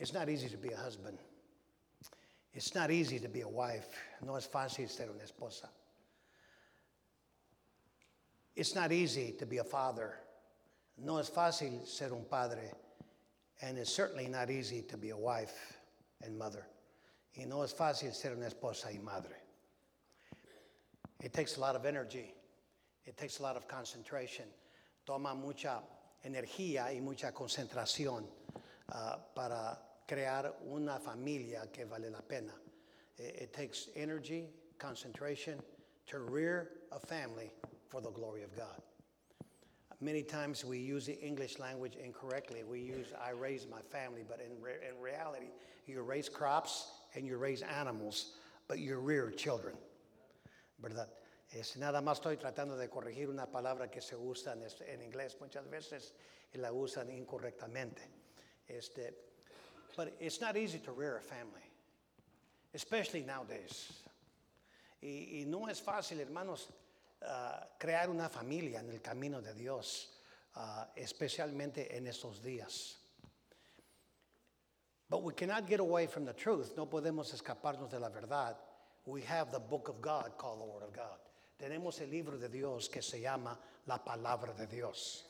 It's not easy to be a husband. It's not easy to be a wife. No es fácil ser una esposa. It's not easy to be a father. No es fácil ser un padre. And it's certainly not easy to be a wife and mother. Y no es fácil ser una esposa y madre. It takes a lot of energy. It takes a lot of concentration. Toma mucha energía y mucha concentración uh, para crear una familia que vale la pena. It, it takes energy, concentration to rear a family for the glory of God. Many times we use the English language incorrectly. We use I raise my family, but in, re- in reality, you raise crops and you raise animals, but you rear children. ¿Verdad? Es, nada más estoy tratando de corregir una palabra que se usa en, en inglés muchas veces y la usan incorrectamente. Este, but it's not easy to rear a family, especially nowadays. Y, y no es fácil, hermanos, ah, crear una familia en el camino de Dios, ah, especialmente en estos días. But we cannot get away from the truth. No podemos escaparnos de la verdad. We have the book of God called the Word of God. Tenemos el libro de Dios que se llama la palabra de Dios.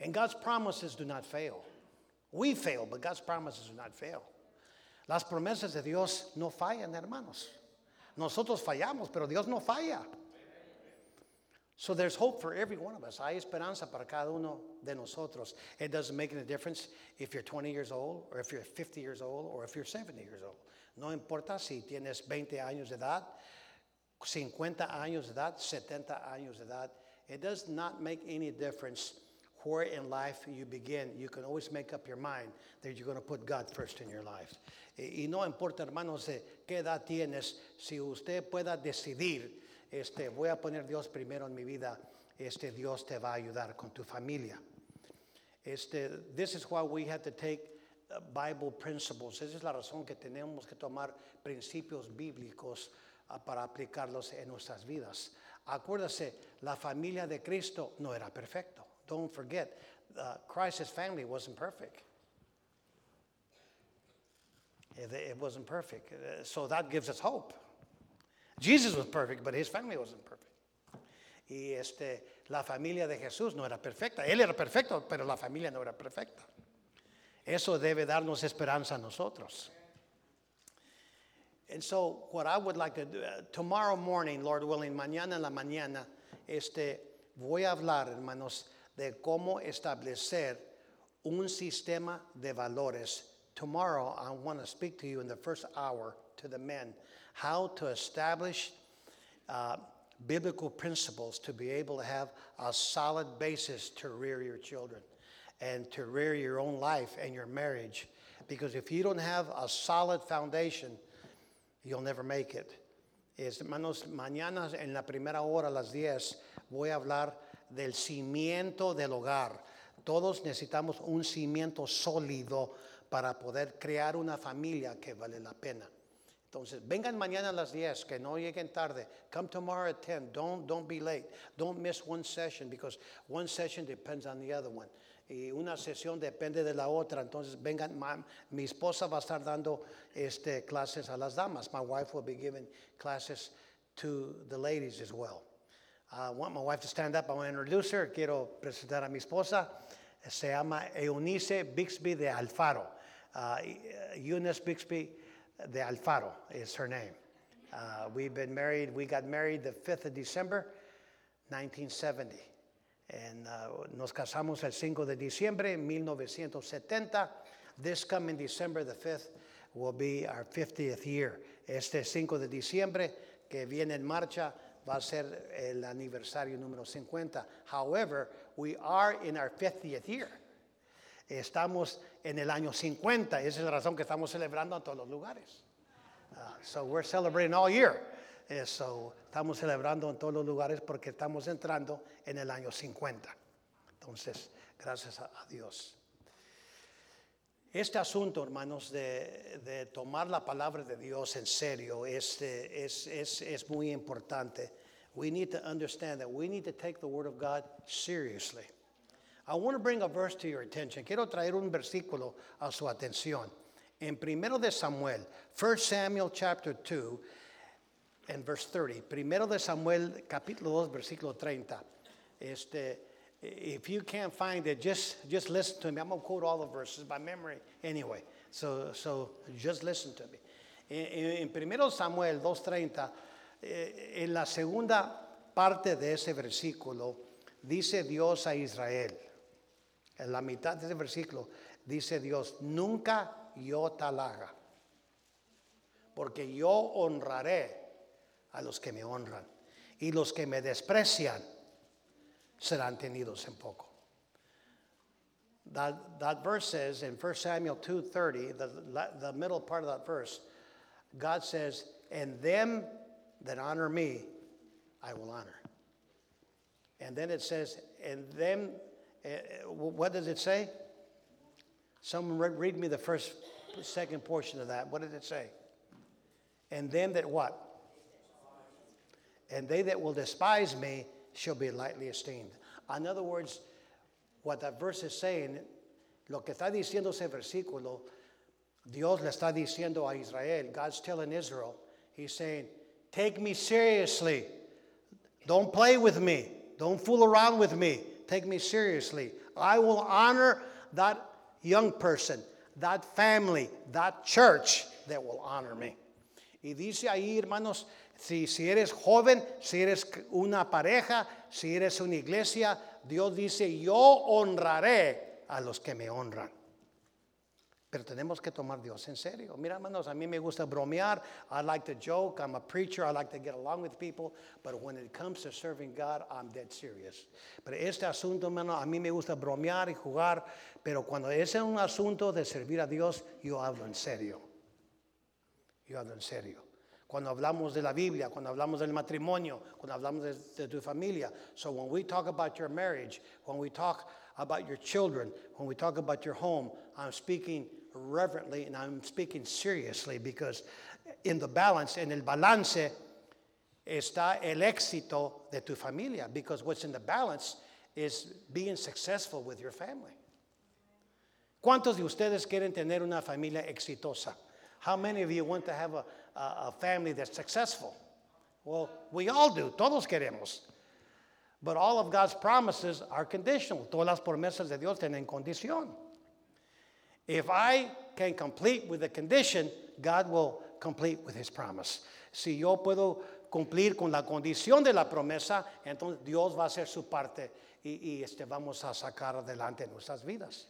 And God's promises do not fail. We fail, but God's promises do not fail. Las promesas de Dios no fallan, hermanos. Nosotros fallamos, pero Dios no falla. So there's hope for every one of us. Hay esperanza para cada uno de nosotros. It doesn't make any difference if you're 20 years old, or if you're 50 years old, or if you're 70 years old. No importa si tienes 20 años de edad, 50 años de edad, 70 años de edad. It does not make any difference where in life you begin. You can always make up your mind that you're going to put God first in your life. Y, no importa, hermanos, qué edad tienes, si usted pueda decidir, este, voy a poner Dios primero en mi vida, este, Dios te va a ayudar con tu familia. Este, this is why we have to take uh, Bible principles. Esa es la razón que tenemos que tomar principios bíblicos uh, para aplicarlos en nuestras vidas. Acuérdase, la familia de Cristo no era perfecto. Don't forget, uh, Christ's family wasn't perfect. It, it wasn't perfect. Uh, So that gives us hope. Jesus was perfect, but his family wasn't perfect. Y este, la familia de Jesús no era perfecta. Él era perfecto, pero la familia no era perfecta. Eso debe darnos esperanza a nosotros. And so, what I would like to do, uh, tomorrow morning, Lord willing, mañana en la mañana, este, voy a hablar, hermanos, de cómo establecer un sistema de valores. Tomorrow, I want to speak to you in the first hour to the men how to establish uh, biblical principles to be able to have a solid basis to rear your children and to rear your own life and your marriage. Because if you don't have a solid foundation, you'll never make it. Es, hermanos, mañana en la primera hora, a las 10, voy a hablar del cimiento del hogar. Todos necesitamos un cimiento sólido para poder crear una familia que vale la pena. Entonces, vengan mañana a las 10, que no lleguen tarde. Come tomorrow at 10. Don't, don't be late. Don't miss one session because one session depends on the other one. Y una sesión depende de la otra. Entonces, vengan. ma- mi esposa va a estar dando este, clases a las damas. My wife will be giving classes to the ladies as well. I want my wife to stand up. I want to introduce her. Quiero presentar a mi esposa. Se llama Eunice Bixby de Alfaro. Uh, Eunice Bixby de Alfaro is her name. Uh, we've been married, we got married the 5th of December, 1970. And uh, nos casamos el 5 de diciembre 1970. This coming December the 5th will be our 50th year. Este 5 de diciembre que viene en marcha va a ser el aniversario número 50. However, we are in our 50th year. Estamos en el año 50. Esa es la razón que estamos celebrando en todos los lugares. Uh, so we're celebrating all year. Eh, so estamos celebrando en todos los lugares porque estamos entrando en el año 50. Entonces, gracias a Dios. Este asunto, hermanos, de, de tomar la palabra de Dios en serio es, eh, es, es, es muy importante. We need to understand that we need to take the Word of God seriously. I want to bring a verse to your attention. Quiero traer un versículo a su atención. En primero de Samuel, 1 Samuel chapter 2 and verse 30. Primero de Samuel capítulo 2 versículo 30. Este if you can't find it, just just listen to me. I'm going to quote all the verses by memory anyway. So so just listen to me. En, en primero Samuel 2:30 eh, en la segunda parte de ese versículo dice Dios a Israel. En la mitad de ese versículo dice Dios, nunca yo te halaga, porque yo honraré a los que me honran y los que me desprecian serán tenidos en poco. That, that verse says in 1 Samuel 2:30, the, the middle part of that verse, God says, "And them that honor me, I will honor." And then it says, "And them uh, what does it say? Someone read me the first, second portion of that. What did it say? And them that what? And they that will despise me shall be lightly esteemed. In other words, what that verse is saying, lo que está diciendo ese versículo, Dios le está diciendo a Israel, God's telling Israel, He's saying, Take me seriously. Don't play with me. Don't fool around with me take me seriously. I will honor that young person, that family, that church that will honor me. Y dice ahí, hermanos, si, eres joven, si eres una pareja, si eres una iglesia, Dios dice, yo honraré a los que me honran. Pero tenemos que tomar Dios en serio. Mira, hermanos, a mí me gusta bromear. I like to joke. I'm a preacher. I like to get along with people. But when it comes to serving God, I'm dead serious. Pero este asunto, hermano, a mí me gusta bromear y jugar. Pero cuando es un asunto de servir a Dios, yo hablo en serio. Yo hablo en serio. Cuando hablamos de la Biblia, cuando hablamos del matrimonio, cuando hablamos de, de tu familia. So when we talk about your marriage, when we talk about your children, when we talk about your home, I'm speaking reverently and I'm speaking seriously because in the balance, en el balance, está el éxito de tu familia because what's in the balance is being successful with your family. ¿Cuántos de ustedes quieren tener una familia exitosa? How many of you want to have a, a, family that's successful? Well, we all do, todos queremos. But all of God's promises are conditional. Todas las promesas de Dios tienen condición. If I can complete with the condition, God will complete with his promise. Si yo puedo cumplir con la condición de la promesa, entonces Dios va a hacer su parte y, y este, vamos a sacar adelante nuestras vidas.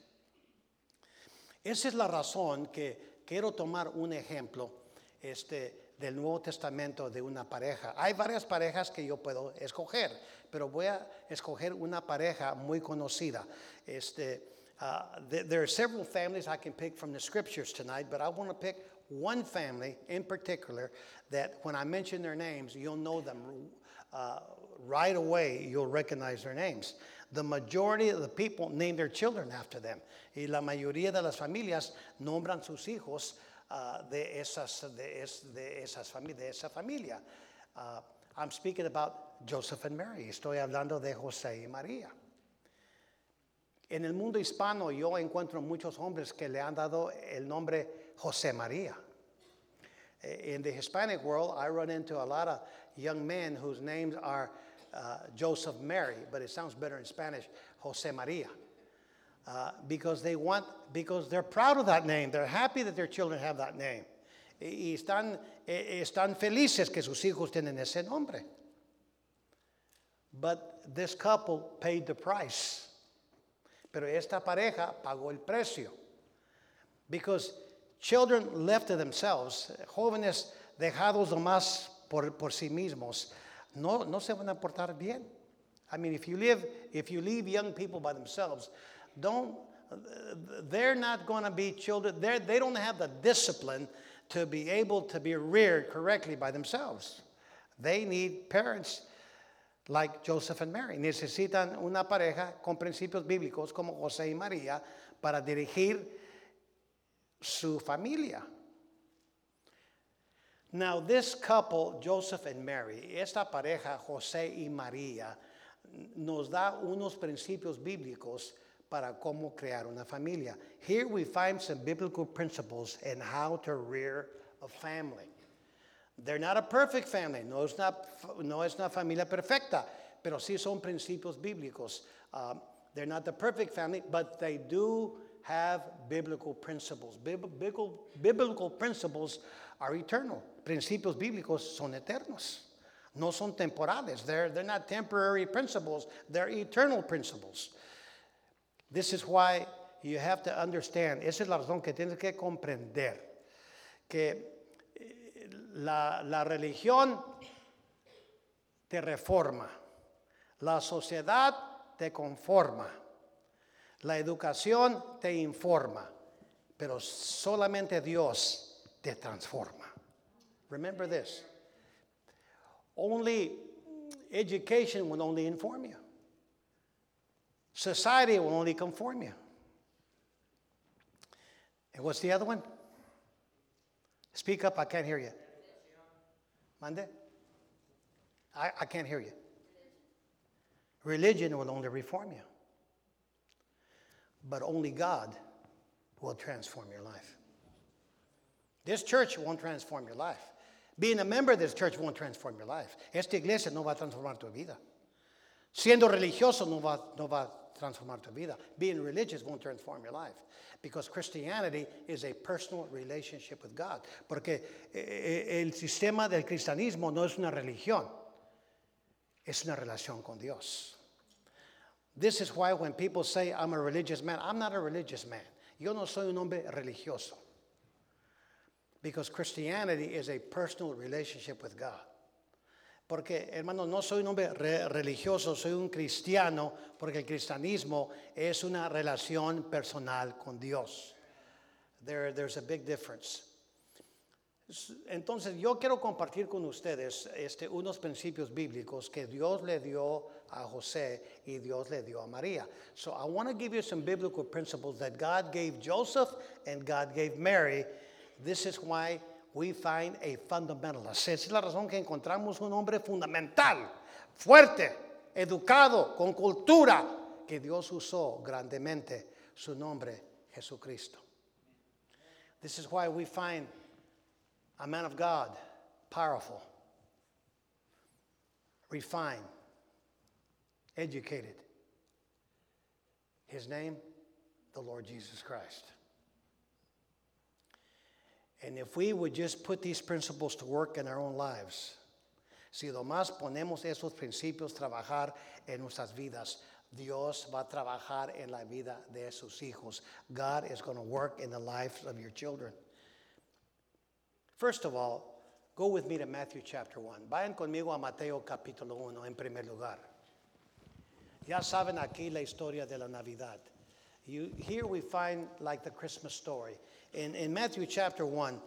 Esa es la razón que quiero tomar un ejemplo este, del Nuevo Testamento de una pareja. Hay varias parejas que yo puedo escoger, pero voy a escoger una pareja muy conocida. Este, uh, th- there are several families I can pick from the scriptures tonight, but I want to pick one family in particular that when I mention their names, you'll know them uh, right away, you'll recognize their names. The majority of the people name their children after them. Y la mayoría de las familias nombran sus hijos uh, de, esas, de, es, de, esas de esa familia. Uh, I'm speaking about Joseph and Mary. Estoy hablando de José y María. En el mundo hispano yo encuentro muchos hombres que le han dado el nombre José María. In the Hispanic world, I run into a lot of young men whose names are uh, Joseph Mary, but it sounds better in Spanish, José María. Uh, because they want, because they're proud of that name. They're happy that their children have that name. Y están, están felices que sus hijos tienen ese nombre. But this couple paid the price. Pero esta pareja pagó el precio. Because children left to themselves, jóvenes dejados nomás por, por sí mismos, no, no se van a portar bien. I mean, if you live, if you leave young people by themselves, don't, they're not going to be children, they're, they don't have the discipline to be able to be reared correctly by themselves. They need parents like Joseph and Mary. Necesitan una pareja con principios bíblicos como José y María para dirigir su familia. Now, this couple, Joseph and Mary, esta pareja, José y María, nos da unos principios bíblicos para cómo crear una familia. Here we find some biblical principles in how to rear a family. They're not a perfect family, no es una, no es una familia perfecta, pero sí son principios bíblicos. Um, they're not the perfect family, but they do have biblical principles. Biblical, biblical principles are eternal. Principios bíblicos son eternos. No son temporales. They're, they're not temporary principles, they're eternal principles. This is why you have to understand, esa es la razón que tienes que comprender, que eh, la, la religión te reforma, la sociedad te conforma, la educación te informa, pero solamente Dios te transforma. Remember this. Only education will only inform you. Society will only conform you. And what's the other one? Speak up, I can't hear you. Mande? I, I can't hear you. Religion will only reform you. But only God will transform your life. This church won't transform your life. Being a member of this church won't transform your life. Esta iglesia no va a transformar tu vida. Siendo religioso no va, no va transformar tu vida. Being religious won't transform your life. Because Christianity is a personal relationship with God. Porque eh, el sistema del cristianismo no es una religión, es una relación con Dios. This is why when people say, I'm a religious man, I'm not a religious man. Yo no soy un hombre religioso. Because Christianity is a personal relationship with God. Porque, hermano, no soy un hombre re- religioso, soy un cristiano, porque el cristianismo es una relación personal con Dios. There, there's a big difference. Entonces, yo quiero compartir con ustedes este, unos principios bíblicos que Dios le dio a José y Dios le dio a María. So, I want to give you some biblical principles that God gave Joseph and God gave Mary. This is why we find a fundamentalist. Es la razón que encontramos un hombre fundamental, fuerte, educado, con cultura, que Dios usó grandemente su nombre, Jesucristo. This is why we find a man of God, powerful, refined, educated. His name, the Lord Jesus Christ. And if we would just put these principles to work in our own lives, si nomás ponemos esos principios trabajar en nuestras vidas, Dios va a trabajar en la vida de sus hijos. God is going to work in the lives of your children. First of all, go with me to Matthew chapter 1. Vayan conmigo a Mateo capítulo 1 en primer lugar. Ya saben aquí la historia de la Navidad. You, here we find like the Christmas story. In, in Matthew chapter 1,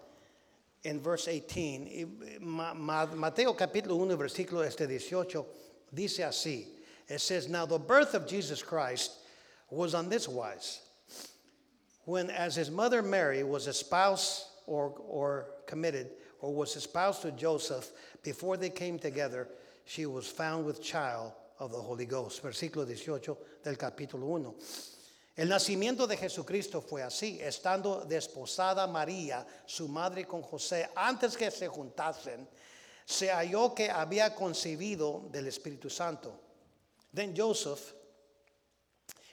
in verse 18, y- Ma- Ma- Mateo capítulo 1, versículo este 18, dice así. It says, Now the birth of Jesus Christ was on this wise. When, as his mother Mary was espoused or, or committed, or was espoused to Joseph, before they came together, she was found with child of the Holy Ghost. Versículo 18 del capítulo 1. El nacimiento de Jesucristo fue así, estando desposada María, su madre con José, antes que se juntasen, se halló que había concebido del Espíritu Santo. Then Joseph,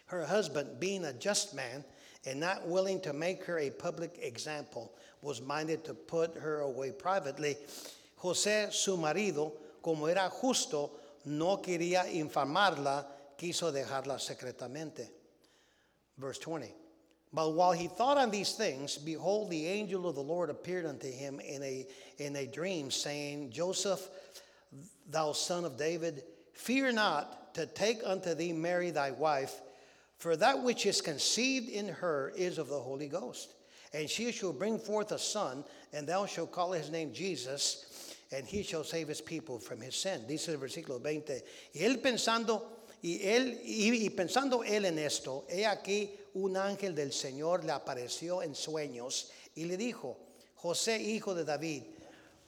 her husband, being a just man and not willing to make her a public example, was minded to put her away privately. José, su marido, como era justo, no quería infamarla, quiso dejarla secretamente. Verse 20. But while he thought on these things, behold, the angel of the Lord appeared unto him in a, in a dream, saying, Joseph, thou son of David, fear not to take unto thee Mary thy wife, for that which is conceived in her is of the Holy Ghost. And she shall bring forth a son, and thou shalt call his name Jesus, and he shall save his people from his sin. Dice el versículo 20. Y él pensando, y él, y, pensando él en esto, he aquí un ángel del Señor le apareció en sueños y le dijo, José, hijo de David,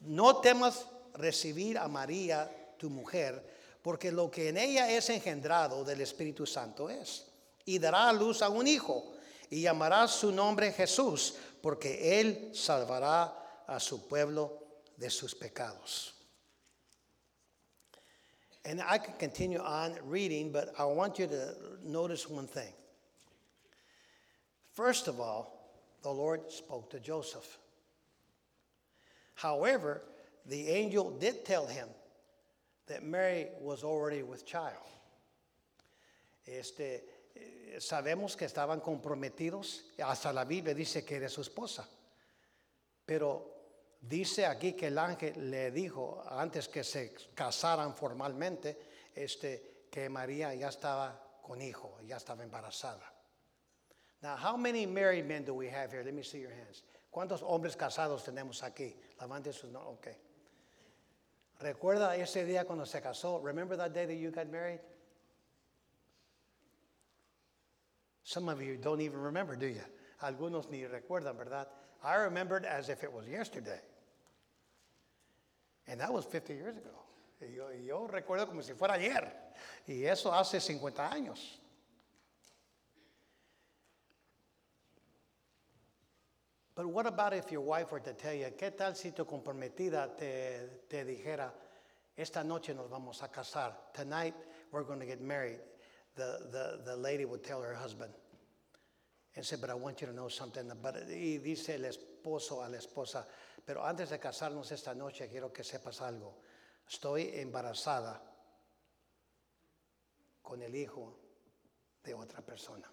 no temas recibir a María, tu mujer, porque lo que en ella es engendrado del Espíritu Santo es. Y dará a luz a un hijo, y llamará su nombre Jesús, porque él salvará a su pueblo de sus pecados. And I can continue on reading, but I want you to notice one thing. First of all, the Lord spoke to Joseph. However, the angel did tell him that Mary was already with child. Este, eh, sabemos que estaban comprometidos, hasta la Biblia dice que era su esposa. Pero dice aquí que el ángel le dijo antes que se casaran formalmente, este, que María ya estaba con hijo, ya estaba embarazada. Now, how many married men do we have here? Let me see your hands. ¿Cuántos hombres casados tenemos aquí? Levante sus no, okay. ¿Recuerda ese día cuando se casó? Remember that day that you got married? Some of you don't even remember, do you? Algunos ni recuerdan, ¿verdad? I remembered as if it was yesterday. And that was 50 years ago. Y yo, yo recuerdo como si fuera ayer. Y eso hace 50 años. But what about if your wife were to tell you, ¿qué tal si tu comprometida te, te dijera, esta noche nos vamos a casar, tonight we're going to get married? The, the, the lady would tell her husband and say, but I want you to know something. But, y dice el esposo a la esposa, pero antes de casarnos esta noche quiero que sepas algo. Estoy embarazada con el hijo de otra persona.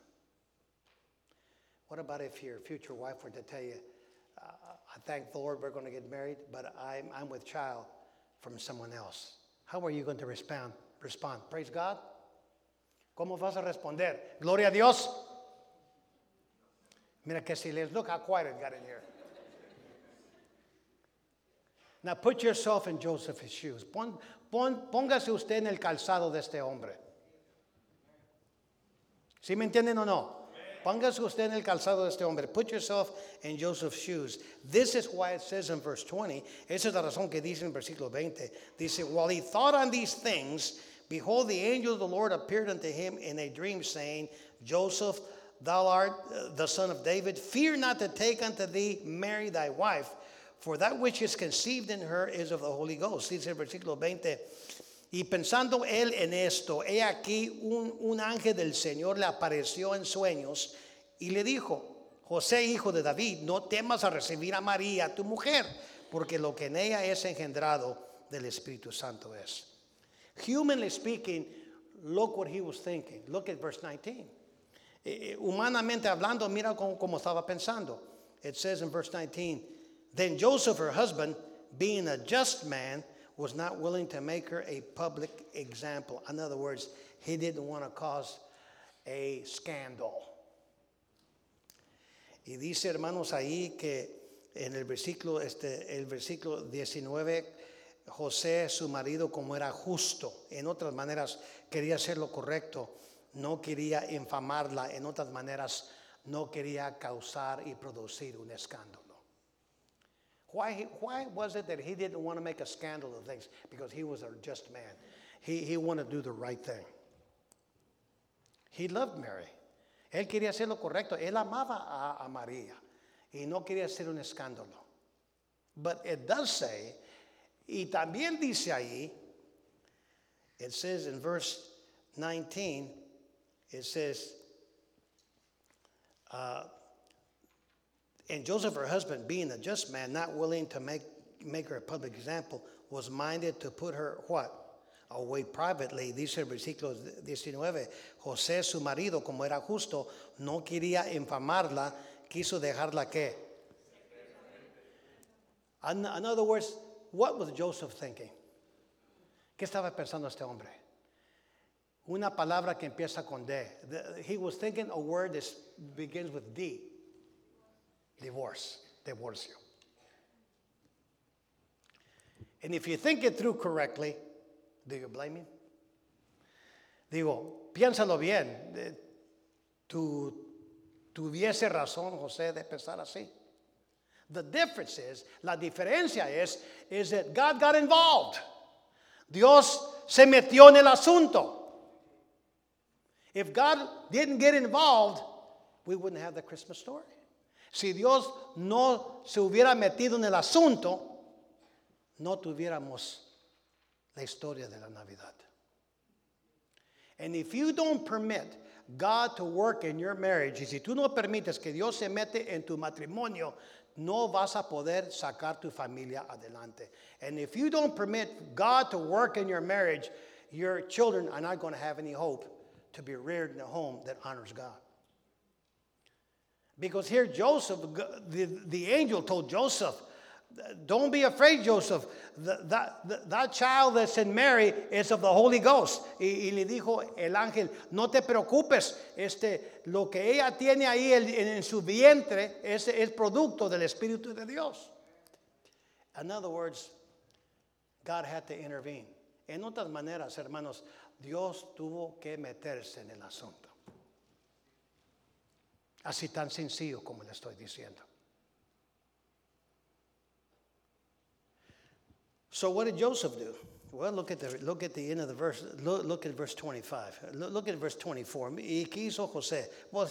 What about if your future wife were to tell you, uh, I thank the Lord we're going to get married, but I'm, I'm with child from someone else? How are you going to respond? Respond. Praise God. ¿Cómo vas a responder? Gloria a Dios. Mira que silencio. Look how quiet it got in here. Now put yourself in Joseph's shoes. Pon, pon, póngase usted en el calzado de este hombre. ¿Sí me entienden o no? Póngase usted en el calzado de este hombre. Put yourself in Joseph's shoes. This is why it says in verse 20. Esa es la razón que dice en versículo 20. Dice, while he thought on these things, behold, the angel of the Lord appeared unto him in a dream, saying, Joseph, thou art uh, the son of David. Fear not to take unto thee Mary thy wife, for that which is conceived in her is of the Holy Ghost. Dice el versículo 20. Y pensando él en esto, he aquí un, un, ángel del Señor le apareció en sueños y le dijo, José, hijo de David, no temas a recibir a María, tu mujer, porque lo que en ella es engendrado del Espíritu Santo es. Humanly speaking, look what he was thinking. Look at verse 19. Eh, humanamente hablando, mira cómo, cómo estaba pensando. It says in verse 19, Then Joseph, her husband, being a just man, was not willing to make her a public example. In other words, he didn't want to cause a scandal. Y dice, hermanos, ahí que en el versículo, este, el versículo 19, José, su marido, como era justo, en otras maneras quería hacer lo correcto, no quería infamarla, en otras maneras no quería causar y producir un escándalo. Why, why was it that he didn't want to make a scandal of things? Because he was a just man. He, he wanted to do the right thing. He loved Mary. Él quería hacer lo correcto. Él amaba a, a María y no quería hacer un escándalo. But it does say, y también dice ahí, it says in verse 19, it says, uh, and Joseph, her husband, being a just man, not willing to make, make her a public example, was minded to put her, what? Away privately. Dice el versículo 19, José, su marido, como era justo, no quería infamarla, quiso dejarla que. In, other words, what was Joseph thinking? ¿Qué estaba pensando este hombre? Una palabra que empieza con D. He was thinking a word that begins with D. Divorce, divorce you. And if you think it through correctly, do you blame him? Digo, piénsalo bien. Eh, tu, tuviese razón José de pensar así. The difference is, la diferencia es, is that God got involved. Dios se metió en el asunto. If God didn't get involved, we wouldn't have the Christmas story. Si Dios no se hubiera metido en el asunto, no tuviéramos la historia de la Navidad. And if you don't permit God to work in your marriage, y si tú no permites que Dios se mete en tu matrimonio, no vas a poder sacar tu familia adelante. And if you don't permit God to work in your marriage, your children are not going to have any hope to be reared in a home that honors God. Because here, Joseph, the, the angel told Joseph, Don't be afraid, Joseph. That, that, that child that's in Mary is of the Holy Ghost. Y, le dijo el ángel, no te preocupes, este, lo que ella tiene ahí en, en su vientre es el producto del Espíritu de Dios. In other words, God had to intervene. En otras maneras, hermanos, Dios tuvo que meterse en el asunto. Así tan sencillo como le estoy diciendo. So what did Joseph do? Well, look at the, look at the end of the verse. Look, look at verse 25. Look, look, at verse 24. ¿Y qué hizo José? Well,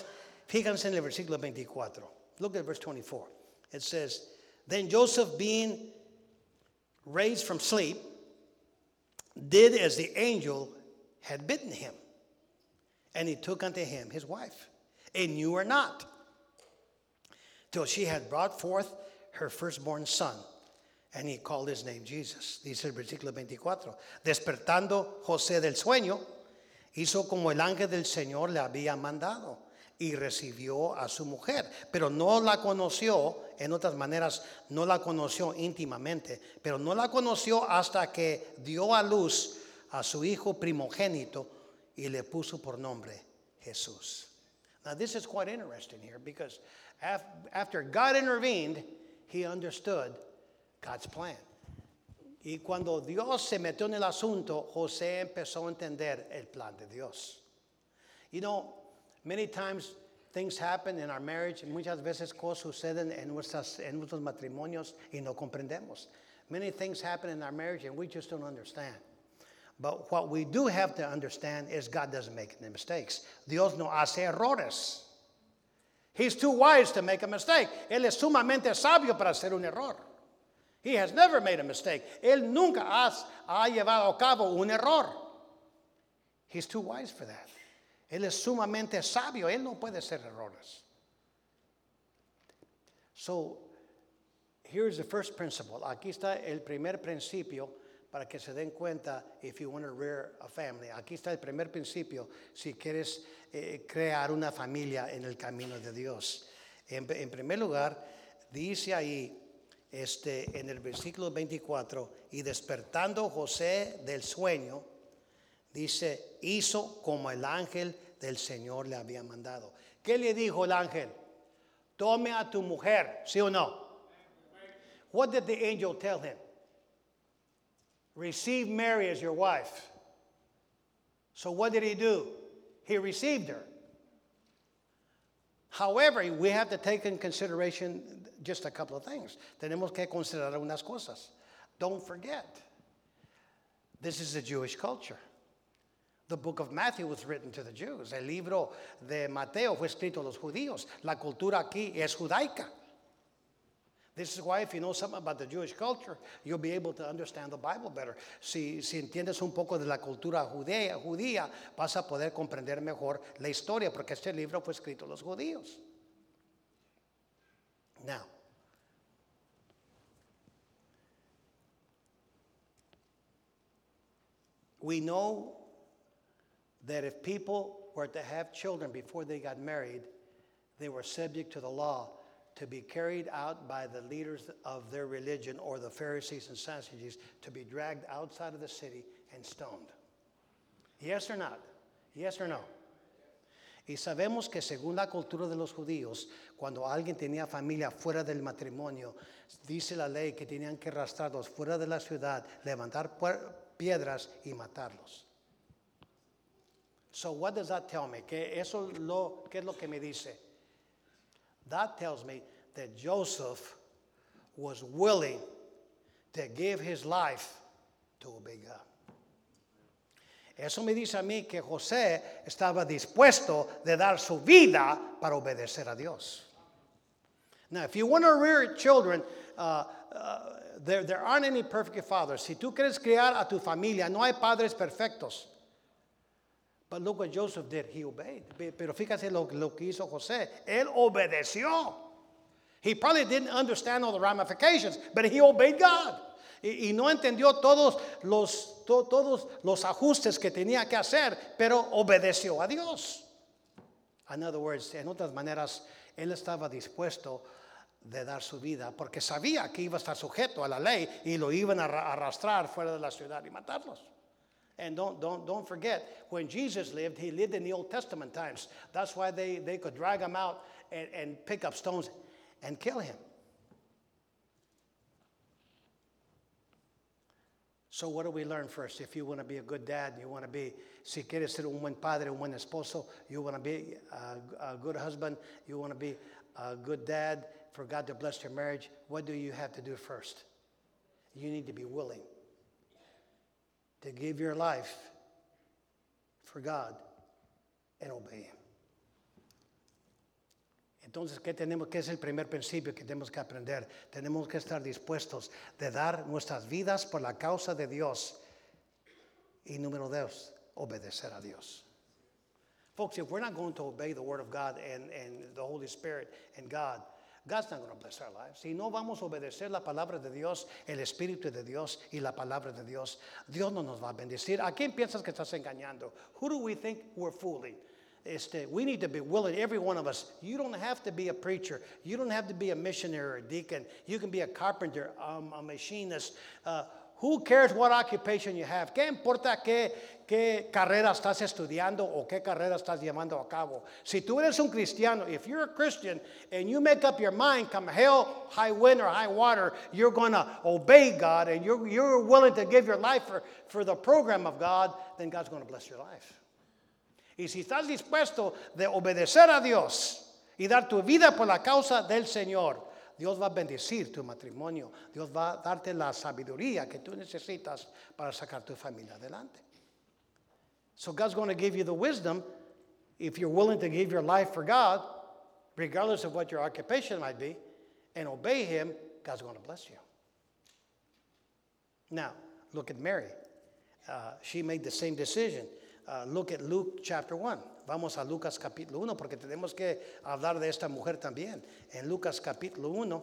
fíjense en el versículo 24. Look at verse 24. It says, Then Joseph, being raised from sleep, did as the angel had bidden him. And he took unto him his wife, and knew her not, till she had brought forth her firstborn son And he called his name Jesus. Dice el versículo 24. Despertando José del sueño, hizo como el ángel del Señor le había mandado y recibió a su mujer, pero no la conoció, en otras maneras, no la conoció íntimamente, pero no la conoció hasta que dio a luz a su hijo primogénito y le puso por nombre Jesús. Now, this is quite interesting here because after God intervened, he understood God's plan. Y cuando Dios se metió en el asunto, José empezó a entender el plan de Dios. You know, many times things happen in our marriage, muchas veces cosas suceden en, nuestras, en nuestros matrimonios y no comprendemos. Many things happen in our marriage and we just don't understand. But what we do have to understand is God doesn't make any mistakes. Dios no hace errores. He's too wise to make a mistake. Él es sumamente sabio para hacer un error. He has never made a mistake. Él nunca has, ha llevado a cabo un error. He's too wise for that. Él es sumamente sabio. Él no puede hacer errores. So, here's the first principle. Aquí está el primer principio para que se den cuenta if you want to rear a family. Aquí está el primer principio si quieres eh, crear una familia en el camino de Dios. En, en primer lugar, dice ahí este, en el versículo 24, y despertando José del sueño, dice, hizo como el ángel del Señor le había mandado. ¿Qué le dijo el ángel? Tome a tu mujer, ¿sí o no? What did the angel tell him? Receive Mary as your wife. So what did he do? He received her. However, we have to take in consideration just a couple of things. Tenemos que considerar unas cosas. Don't forget, this is a Jewish culture. The book of Matthew was written to the Jews. El libro de Mateo fue escrito a los judíos. La cultura aquí es judaica. This is why if you know something about the Jewish culture, you'll be able to understand the Bible better. Si, si entiendes un poco de la cultura judía, judía, vas a poder comprender mejor la historia, porque este libro fue escrito a los judíos. Now, we know that if people were to have children before they got married, they were subject to the law to be carried out by the leaders of their religion or the Pharisees and Sadducees to be dragged outside of the city and stoned. Yes or not? Yes or no? Y sabemos que según la cultura de los judíos, cuando alguien tenía familia fuera del matrimonio, dice la ley que tenían que arrastrarlos fuera de la ciudad, levantar piedras y matarlos. So what does that tell me? Que eso lo, ¿Qué es lo que me dice? That tells me that Joseph was willing to give his life to obey God. Eso me dice a mí que José estaba dispuesto de dar su vida para obedecer a Dios. Now, if you want to rear children, uh, uh, there, there aren't any perfect fathers. Si tú quieres criar a tu familia, no hay padres perfectos. But look what Joseph did. He obeyed. Pero fíjate lo, que hizo José. Él obedeció. He probably didn't understand all the ramifications, but he obeyed God. Y, y no entendió todos los, to, todos los ajustes que tenía que hacer, pero obedeció a Dios. In other words, en otras maneras, él estaba dispuesto de dar su vida porque sabía que iba a estar sujeto a la ley y lo iban a arrastrar fuera de la ciudad y matarlos. And don't, don't, don't forget, when Jesus lived, he lived in the Old Testament times. That's why they, they could drag him out and, and pick up stones and kill him. So, what do we learn first? If you want to be a good dad, you want to be, si quieres ser un buen padre, un buen esposo, you want to be a, a good husband, you want to be a good dad, for God to bless your marriage, what do you have to do first? You need to be willing to give your life for God and obey Him. Entonces, ¿qué tenemos? ¿Qué es el primer principio que tenemos que aprender? Tenemos que estar dispuestos de dar nuestras vidas por la causa de Dios. Y número dos, obedecer a Dios. Folks, if we're not going to obey the Word of God and, and the Holy Spirit and God, God's not going to bless our lives. Si no vamos a obedecer la palabra de Dios, el Espíritu de Dios y la palabra de Dios, Dios no nos va a bendecir. ¿A quién piensas que estás engañando? Who do we think we're fooling? Este, we need to be willing, every one of us. You don't have to be a preacher. You don't have to be a missionary or a deacon. You can be a carpenter, um, a machinist. Uh, who cares what occupation you have? ¿Qué importa qué, qué carrera estás estudiando o qué carrera estás llevando a cabo? Si tú eres un cristiano, if you're a Christian and you make up your mind, come hell, high wind, or high water, you're going to obey God and you're, you're willing to give your life for, for the program of God, then God's going to bless your life. Y si estás dispuesto de obedecer a Dios y dar tu vida por la causa del Señor, Dios va a bendecir tu matrimonio. Dios va a darte la sabiduría que tú necesitas para sacar tu familia adelante. So God's going to give you the wisdom if you're willing to give your life for God, regardless of what your occupation might be, and obey Him, God's going to bless you. Now, look at Mary. Uh, she made the same decision. Uh, look at Luke chapter 1. Vamos a Lucas capítulo 1 porque tenemos que hablar de esta mujer también. En Lucas capítulo 1,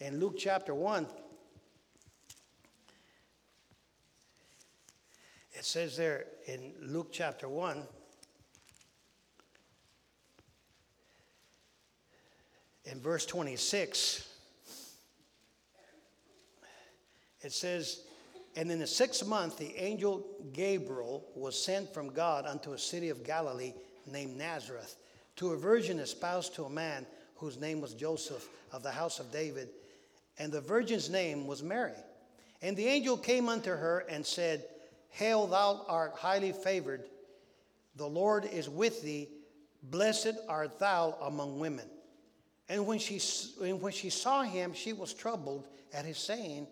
en Luke chapter 1, it says there in Luke chapter 1, in verse 26, it says, and in the sixth month, the angel Gabriel was sent from God unto a city of Galilee named Nazareth to a virgin espoused to a man whose name was Joseph of the house of David, and the virgin's name was Mary. And the angel came unto her and said, Hail, thou art highly favored, the Lord is with thee, blessed art thou among women. And when she, when she saw him, she was troubled at his saying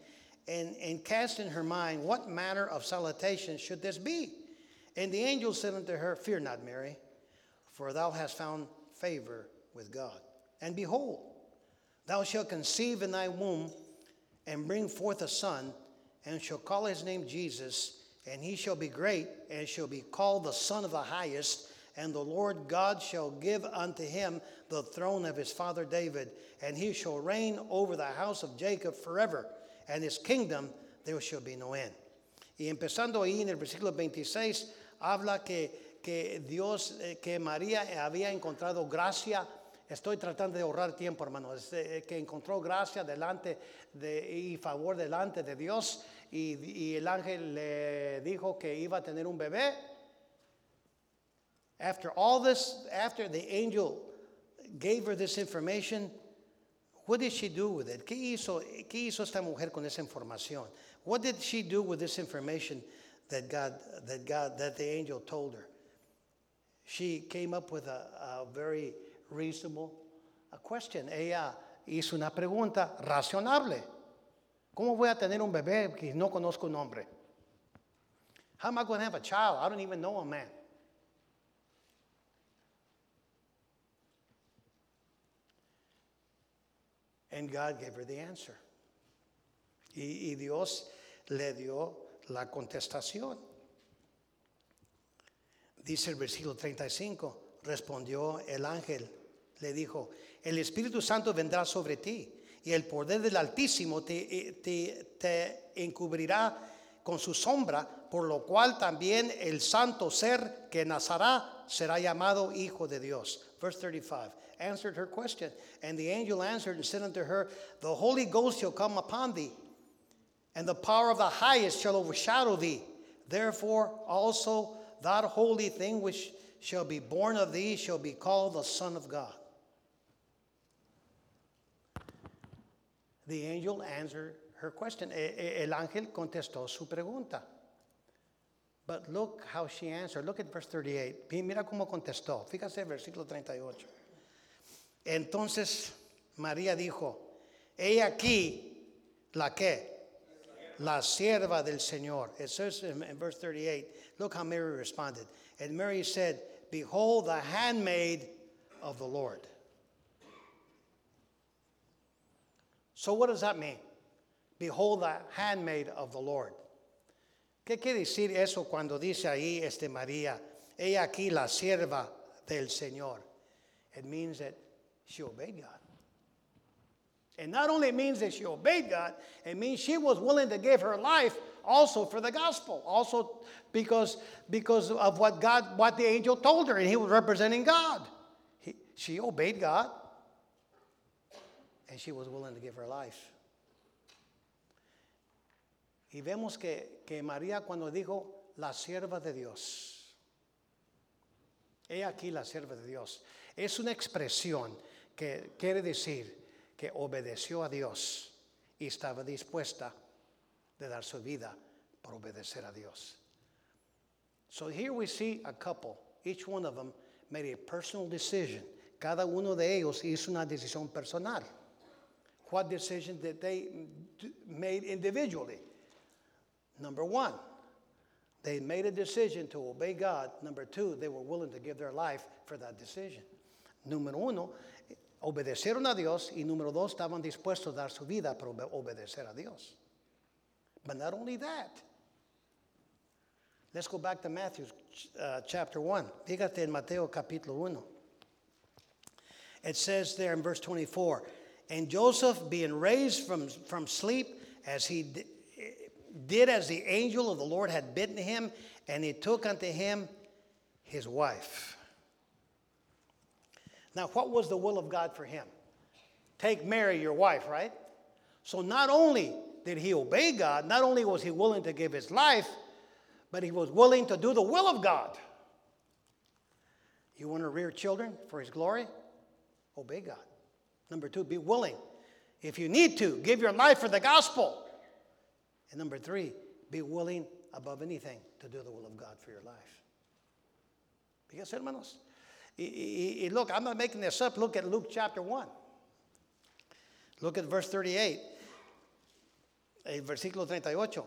and, and cast in her mind, What manner of salutation should this be? And the angel said unto her, Fear not, Mary, for thou hast found favor with God. And behold, thou shalt conceive in thy womb and bring forth a son, and shall call his name Jesus, and he shall be great, and shall be called the Son of the Highest. And the Lord God shall give unto him the throne of his father David, and he shall reign over the house of Jacob forever and his kingdom there shall be no end. Y empezando ahí en el versículo 26, habla que, que Dios, eh, que María había encontrado gracia. Estoy tratando de ahorrar tiempo, hermano. Eh, que encontró gracia delante de, y favor delante de Dios. Y el ángel le dijo que iba a tener un bebé. After all this, after the angel gave her this information, what did she do with it? ¿Qué hizo, ¿Qué hizo esta mujer con esa información? What did she do with this information that God, that God, that the angel told her? She came up with a, a very reasonable a question. Ella hizo una pregunta razonable. ¿Cómo voy a tener un bebé que no conozco un nombre? How am I going to have a child? I don't even know a man. And God gave her the answer. Y, Dios le dio la contestación. Dice el versículo 35, respondió el ángel, le dijo, el Espíritu Santo vendrá sobre ti y el poder del Altísimo te, te, te encubrirá con su sombra, por lo cual también el santo ser que nacerá será llamado Hijo de Dios. Verse 35 answered her question, and the angel answered and said unto her, The Holy Ghost shall come upon thee, and the power of the highest shall overshadow thee. Therefore also that holy thing which shall be born of thee shall be called the Son of God. The angel answered her question. El ángel contestó su pregunta. But look how she answered. Look at verse 38. Mira cómo contestó. Fíjate versículo 38. Entonces María dijo, he aquí la que, la sierva del Señor. It says in, verse 38, look how Mary responded. And Mary said, Behold the handmaid of the Lord. So, what does that mean? Behold the handmaid of the Lord. ¿Qué quiere decir eso cuando dice ahí este María, ella aquí la sierva del Señor? It means that she obeyed God. And not only means that she obeyed God, it means she was willing to give her life also for the gospel, also because, because of what God, what the angel told her, and he was representing God. He, she obeyed God, and she was willing to give her life. Y vemos que, que María cuando dijo la sierva de Dios, he aquí la sierva de Dios, es una expresión que quiere decir que obedeció a Dios y estaba dispuesta de dar su vida por obedecer a Dios. So here we see a couple, each one of them made a personal decision. Cada uno de ellos hizo una decisión personal. What decision did they made individually? Number one, they made a decision to obey God. Number two, they were willing to give their life for that decision. Número uno, obedecieron a Dios y número dos, estaban dispuestos a dar su vida para obedecer a Dios. But not only that. Let's go back to Matthew uh, chapter 1. Fíjate en Mateo capítulo 1. It says there in verse 24, and Joseph being raised from, from sleep as he did as the angel of the Lord had bidden him, and he took unto him his wife. Now, what was the will of God for him? Take Mary, your wife, right? So, not only did he obey God, not only was he willing to give his life, but he was willing to do the will of God. You want to rear children for his glory? Obey God. Number two, be willing. If you need to, give your life for the gospel. And number three, be willing above anything to do the will of God for your life. Because, hermanos, y, y, look, I'm not making this up. Look at Luke chapter 1. Look at verse 38. El versículo 38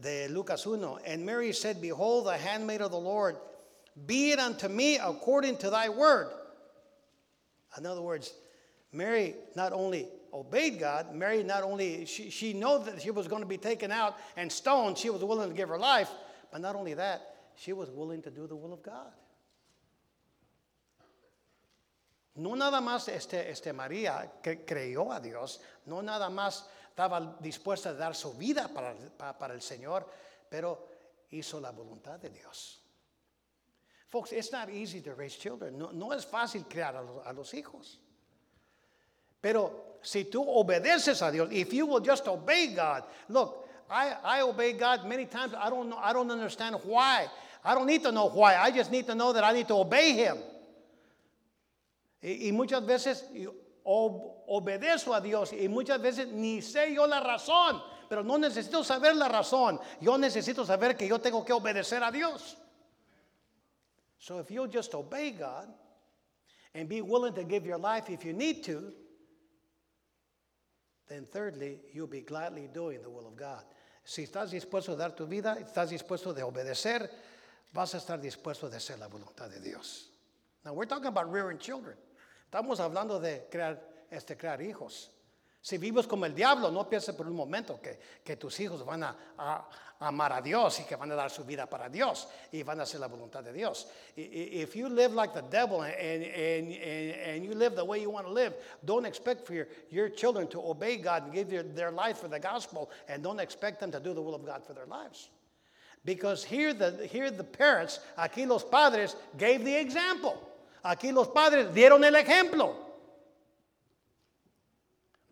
de Lucas 1. And Mary said, Behold, the handmaid of the Lord, be it unto me according to thy word. In other words, Mary not only obeyed God, Mary not only, she, she knew that she was going to be taken out and stoned, she was willing to give her life, but not only that, she was willing to do the will of God. No nada más este, este María que creyó a Dios, no nada más estaba dispuesta a dar su vida para, para, el Señor, pero hizo la voluntad de Dios. Folks, it's not easy to raise children. No, no es fácil criar a los, a los hijos. Pero si tú obedeces a Dios, if you will just obey God, look, I, I obey God many times. I don't know, I don't understand why. I don't need to know why. I just need to know that I need to obey Him. Y, y muchas veces ob, obedezco a Dios y muchas veces ni sé yo la razón, pero no necesito saber la razón. Yo necesito saber que yo tengo que obedecer a Dios. So if you'll just obey God and be willing to give your life if you need to, then thirdly, you'll be gladly doing the will of God. Si estás dispuesto a dar tu vida, estás dispuesto de obedecer, vas a estar dispuesto de hacer la voluntad de Dios. Now we're talking about rearing children. Estamos hablando de crear, este, crear hijos. Si vives como el diablo, no pienses por un momento que, que tus hijos van a, a, amar a Dios y que van a dar su vida para Dios y van a hacer la voluntad de Dios. If you live like the devil and, and, and, and you live the way you want to live, don't expect for your, your children to obey God and give their, their life for the gospel and don't expect them to do the will of God for their lives. Because here the, here the parents, aquí los padres, gave the example. Aquí los padres dieron el ejemplo.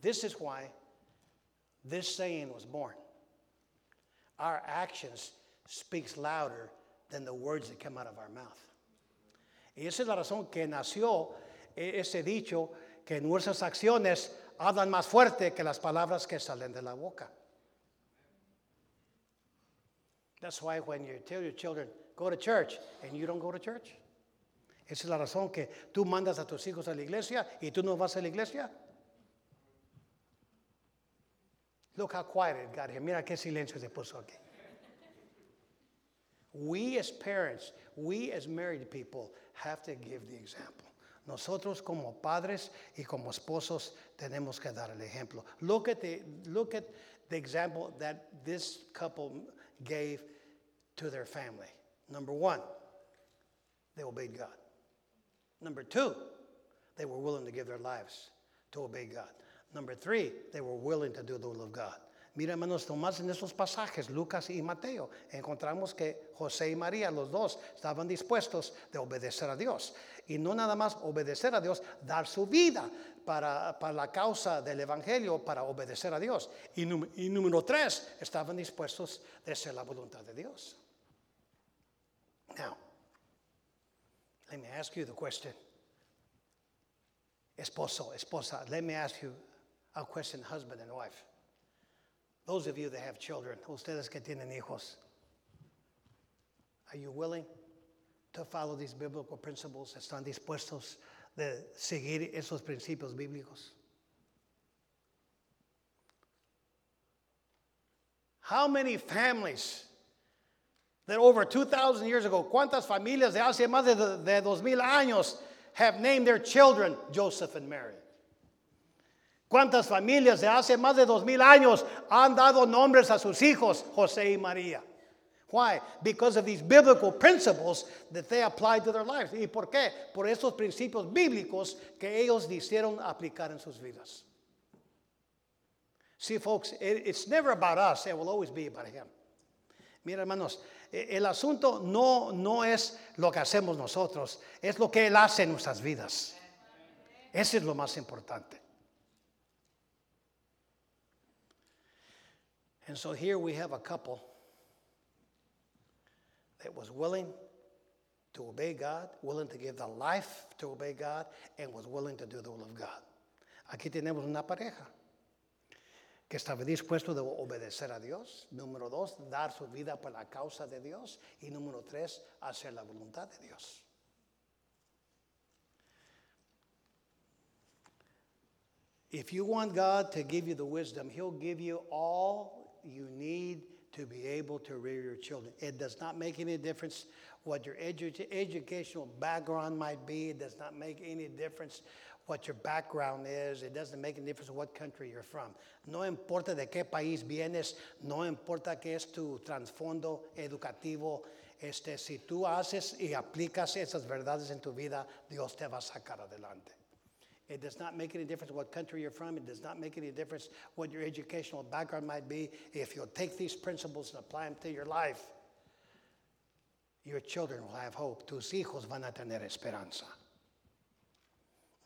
This is why this saying was born. Our actions speaks louder than the words that come out of our mouth. Y esa es la razón que nació ese dicho que nuestras acciones hablan más fuerte que las palabras que salen de la boca. That's why when you tell your children, go to church, and you don't go to church. Esa es la razón que tú mandas a tus hijos a la iglesia y tú no vas a la iglesia. Look how quiet it got here. Mira qué silencio se puso aquí. We as parents, we as married people have to give the example. Nosotros como padres y como esposos tenemos que dar el ejemplo. Look at the, look at the example that this couple gave to their family. Number one, they obeyed God. Number two, they were willing to give their lives to obey God. Number three, they were willing to do the will of God. Mira, hermanos, Tomás, en esos pasajes, Lucas y Mateo, encontramos que José y María, los dos, estaban dispuestos de obedecer a Dios. Y no nada más obedecer a Dios, dar su vida para, para la causa del Evangelio, para obedecer a Dios. Y, y número tres, estaban dispuestos de hacer la voluntad de Dios. Now, let me ask you the question. Esposo, esposa, let me ask you a question, husband and wife. Those of you that have children, ustedes que tienen hijos, are you willing to follow these biblical principles? ¿Están dispuestos de seguir esos principios bíblicos? How many families that over 2,000 years ago, cuántas familias de hace más de, de 2,000 años have named their children Joseph and Mary? ¿Cuántas familias de hace más de dos mil años han dado nombres a sus hijos José y María? Why? Because of these biblical principles that they applied to their lives. ¿Y por qué? Por esos principios bíblicos que ellos hicieron aplicar en sus vidas. See, folks, it's never about us, it will always be about Him. Mira, hermanos, e, el asunto no, es lo que hacemos nosotros, es lo que Él hace en nuestras vidas. Ese es lo más importante. And so here we have a couple that was willing to obey God, willing to give their life to obey God, and was willing to do the will of God. Aquí tenemos una pareja que estaba dispuesto de obedecer a Dios. Número dos, dar su vida por la causa de Dios. Y número tres, hacer la voluntad de Dios. If you want God to give you the wisdom, He'll give you all you need to be able to rear your children. It does not make any difference what your edu- educational background might be. It does not make any difference what your background is. It doesn't make any difference what country you're from. No importa de qué país vienes, no importa qué es tu trasfondo educativo. Este, si tú haces y aplicas esas verdades en tu vida, Dios te va a sacar adelante. It does not make any difference what country you're from. It does not make any difference what your educational background might be. If you'll take these principles and apply them to your life, your children will have hope. Tus hijos van a tener esperanza.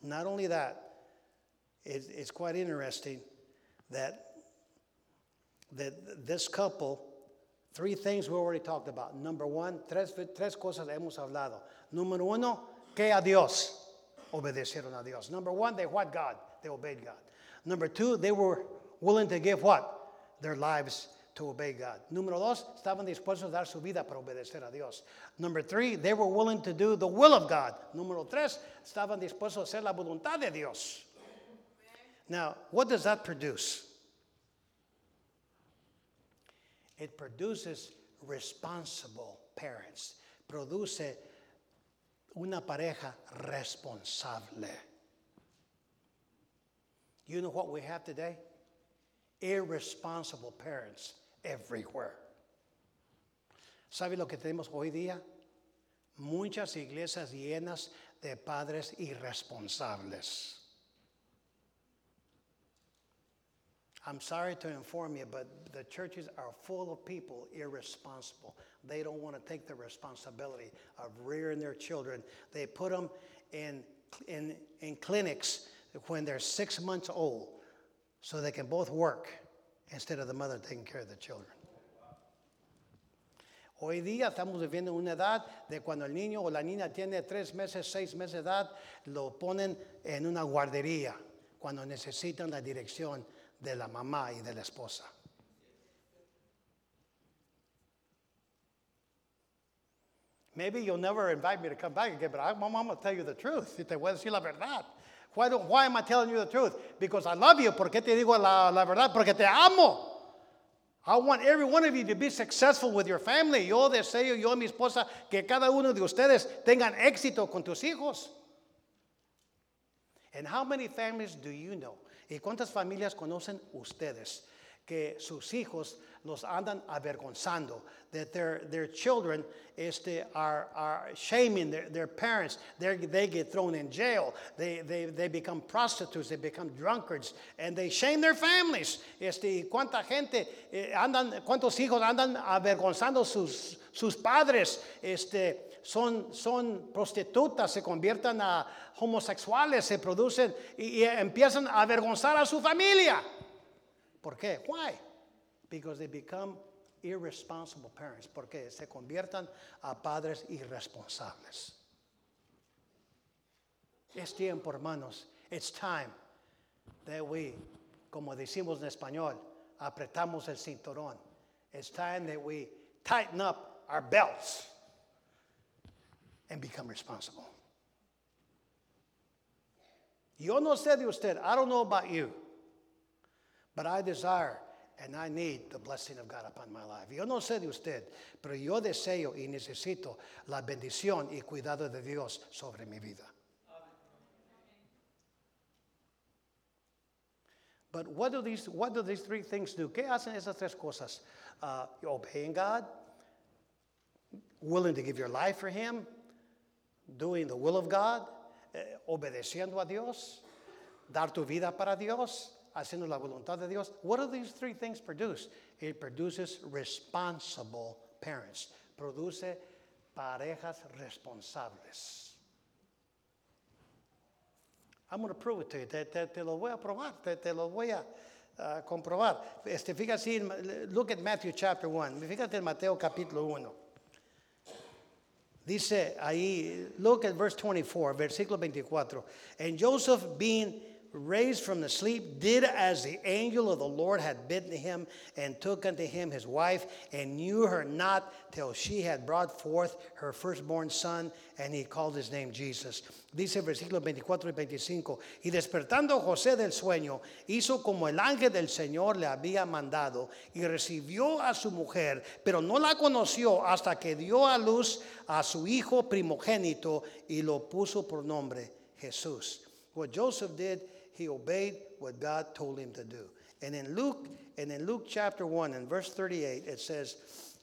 Not only that, it's quite interesting that, that this couple, three things we already talked about. Number one, tres, tres cosas hemos hablado. Número uno, que a Dios obedecieron a Dios. Number one, they what God? They obeyed God. Number two, they were willing to give what? Their lives to obey God. Número dos, estaban dispuestos a dar su vida para obedecer a Dios. Number three, they were willing to do the will of God. Número tres, estaban dispuestos a hacer la voluntad de Dios. Now, what does that produce? It produces responsible parents. Produce una pareja responsable. You know what we have today? Irresponsible parents everywhere. ¿Sabe lo que tenemos hoy día? Muchas iglesias llenas de padres irresponsables. I'm sorry to inform you, but the churches are full of people irresponsible. They don't want to take the responsibility of rearing their children. They put them in, in, in clinics when they're six months old so they can both work instead of the mother taking care of the children. Hoy día estamos viviendo una edad de cuando el niño o la niña tiene tres meses, seis meses de edad, lo ponen en una guardería cuando necesitan la dirección de la mamá y de la esposa. Maybe you'll never invite me to come back again, but I'm, I'm going to tell you the truth. Te voy a decir la verdad. Why, do, why am I telling you the truth? Because I love you. ¿Por qué te digo la, la verdad? Porque te amo. I want every one of you to be successful with your family. Yo deseo, yo y mi esposa, que cada uno de ustedes tengan éxito con tus hijos. And how many families do you know ¿Y cuántas familias conocen ustedes que sus hijos los andan avergonzando? That their, their children este, are, are shaming their, their parents. They're, they get thrown in jail. They, they, they become prostitutes. They become drunkards. And they shame their families. Este, ¿Cuánta gente eh, andan, cuántos hijos andan avergonzando sus, sus padres? Este, son, son prostitutas, se convierten a homosexuales, se producen y, y empiezan a avergonzar a su familia. ¿Por qué? Why? Because they become irresponsible parents, porque se conviertan a padres irresponsables. Es tiempo, hermanos. It's time that we, como decimos en español, apretamos el cinturón. It's time that we tighten up our belts and become responsible. Yo no sé de usted. I don't know about you. But I desire and I need the blessing of God upon my life. Yo no sé de usted, pero yo deseo y necesito la bendición y cuidado de Dios sobre mi vida. But what do these, what do these three things do? ¿Qué hacen esas tres cosas? Uh, obeying God, willing to give your life for Him, doing the will of God, eh, obedeciendo a Dios, dar tu vida para Dios, haciendo la voluntad de Dios. What do these three things produce? It produces responsible parents. Produce parejas responsables. I'm going to prove it to you. Te, te, te lo voy a probar. Te, te lo voy a uh, comprobar. Este, fíjate, look at Matthew chapter 1. Fíjate en Mateo capítulo 1. Dice ahí, look at verse 24, versículo 24. And Joseph being raised from the sleep, did as the angel of the Lord had bidden him, and took unto him his wife, and knew her not till she had brought forth her firstborn son, and he called his name Jesus. Dice versículos 24 y 25, y despertando José del sueño, hizo como el ángel del Señor le había mandado, y recibió a su mujer, pero no la conoció hasta que dio a luz a su hijo primogénito, y lo puso por nombre Jesús. What Joseph did he obeyed what God told him to do. And in Luke, and in Luke chapter 1 and verse 38, it says,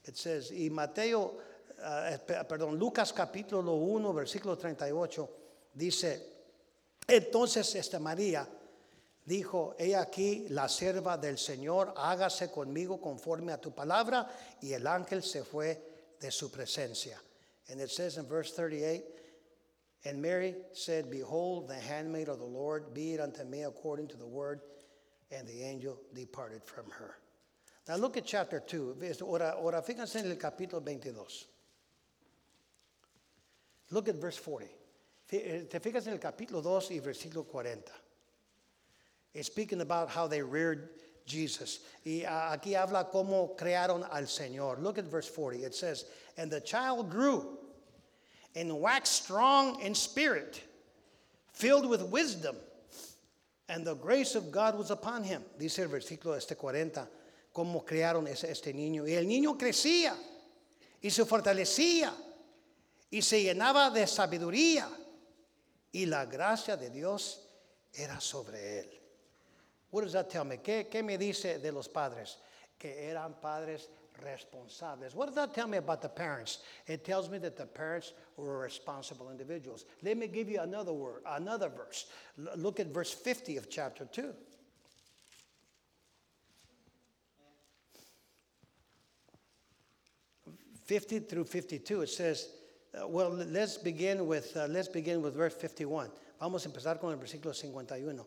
it says, y Mateo, uh, perdón, Lucas capítulo 1, versículo 38, dice, entonces esta María dijo, he aquí la sierva del Señor, hágase conmigo conforme a tu palabra, y el ángel se fue de su presencia. And it says in verse 38, and Mary said, Behold, the handmaid of the Lord, be it unto me according to the word. And the angel departed from her. Now look at chapter 2. Ahora, ahora fíjense en el capítulo 22. Look at verse 40. Eh, te fijas en el capítulo 2 y versículo 40. It's speaking about how they reared Jesus. Y aquí habla cómo crearon al Señor. Look at verse 40. It says, And the child grew and waxed strong in spirit, filled with wisdom, and the grace of God was upon him. Dice el versículo este 40. cómo criaron ese- este niño. Y el niño crecía y se fortalecía y se llenaba de sabiduría. Y la gracia de Dios era sobre él. What does that tell me? ¿Qué, qué me dice de los padres? Que eran padres responsables. What does that tell me about the parents? It tells me that the parents were responsible individuals. Let me give you another word, another verse. L- look at verse 50 of chapter 2. Fifty through fifty-two, it says, uh, well, let's begin with uh, let's begin with verse fifty-one. Vamos a empezar con el versículo 51.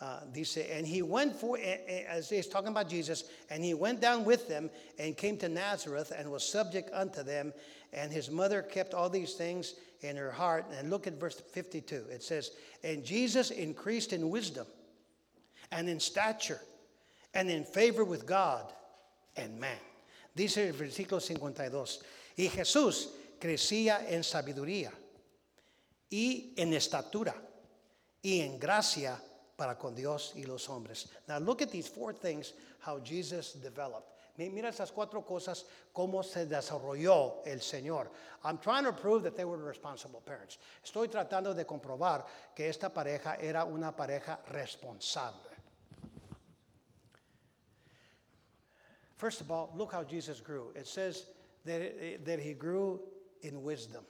Uh, dice, and he went for, as he's talking about Jesus, and he went down with them and came to Nazareth and was subject unto them. And his mother kept all these things in her heart. And look at verse 52. It says, And Jesus increased in wisdom and in stature and in favor with God and man. Dice el versículo 52. Y Jesús crecía en sabiduría y en estatura y en gracia para con Dios y los hombres. Now look at these four things how Jesus developed. Mi- Mira esas cuatro cosas cómo se desarrolló el Señor. I'm trying to prove that they were responsible parents. Estoy tratando de comprobar que esta pareja era una pareja responsable. First of all, look how Jesus grew. It says that, that he grew in wisdom.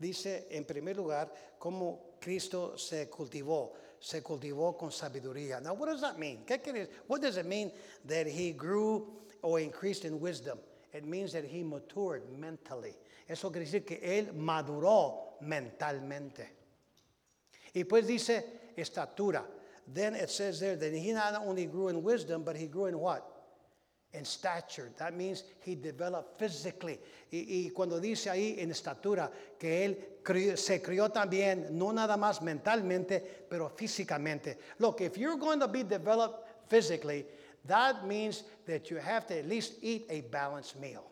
Dice en primer lugar cómo Cristo se cultivó, se cultivó con sabiduría. Now, what does that mean? ¿Qué quiere- what does it mean that he grew or increased in wisdom? It means that he matured mentally. Eso quiere decir que él maduró mentalmente. Y pues dice estatura. Then it says there that he not only grew in wisdom, but he grew in what? In stature. That means he developed physically. Y, y cuando dice ahí en estatura que él cri- se crió también, no nada más mentalmente, pero físicamente. Look, if you're going to be developed physically, that means that you have to at least eat a balanced meal.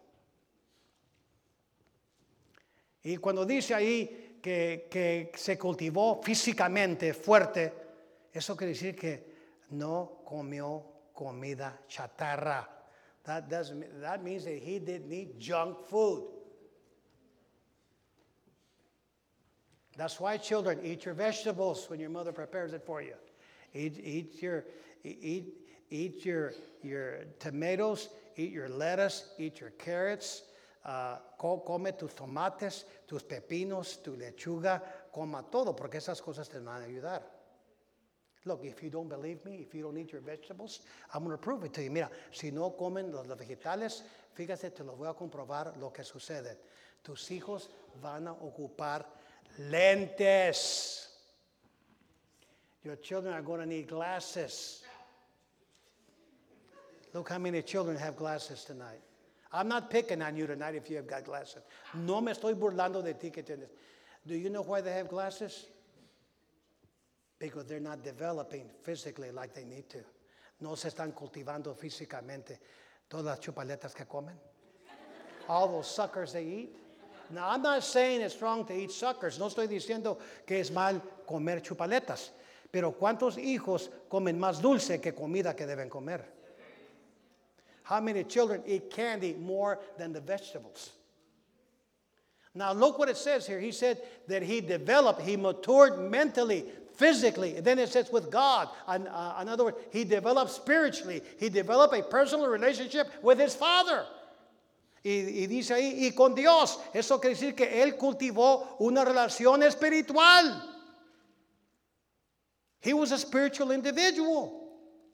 Y cuando dice ahí que se cultivó físicamente fuerte, eso quiere decir que no comió comida chatarra. That, doesn't, that means that he didn't eat junk food. That's why children eat your vegetables when your mother prepares it for you. Eat, eat your eat eat your your tomatoes, eat your lettuce, eat your carrots. uh, come tus tomates, tus pepinos, tu lechuga, coma todo, porque esas cosas te van a ayudar. Look, if you don't believe me, if you don't eat your vegetables, I'm going to prove it to you. Mira, si no comen los, vegetales, fíjate, te lo voy a comprobar lo que sucede. Tus hijos van a ocupar lentes. Your children are going to need glasses. Look how many children have glasses tonight. I'm not picking on you tonight if you have got glasses. No me estoy burlando de ti que tienes. Do you know why they have glasses? Because they're not developing physically like they need to. No se están cultivando físicamente. Todas las chupaletas que comen. All those suckers they eat. Now, I'm not saying it's wrong to eat suckers. No estoy diciendo que es mal comer chupaletas. Pero ¿cuántos hijos comen más dulce que comida que deben comer? How many children eat candy more than the vegetables? Now, look what it says here. He said that he developed, he matured mentally, physically. And then it says with God. In, uh, in other words, he developed spiritually. He developed a personal relationship with his father. Y, y dice ahí, y con Dios. Eso quiere decir que él cultivó una relación espiritual. He was a spiritual individual.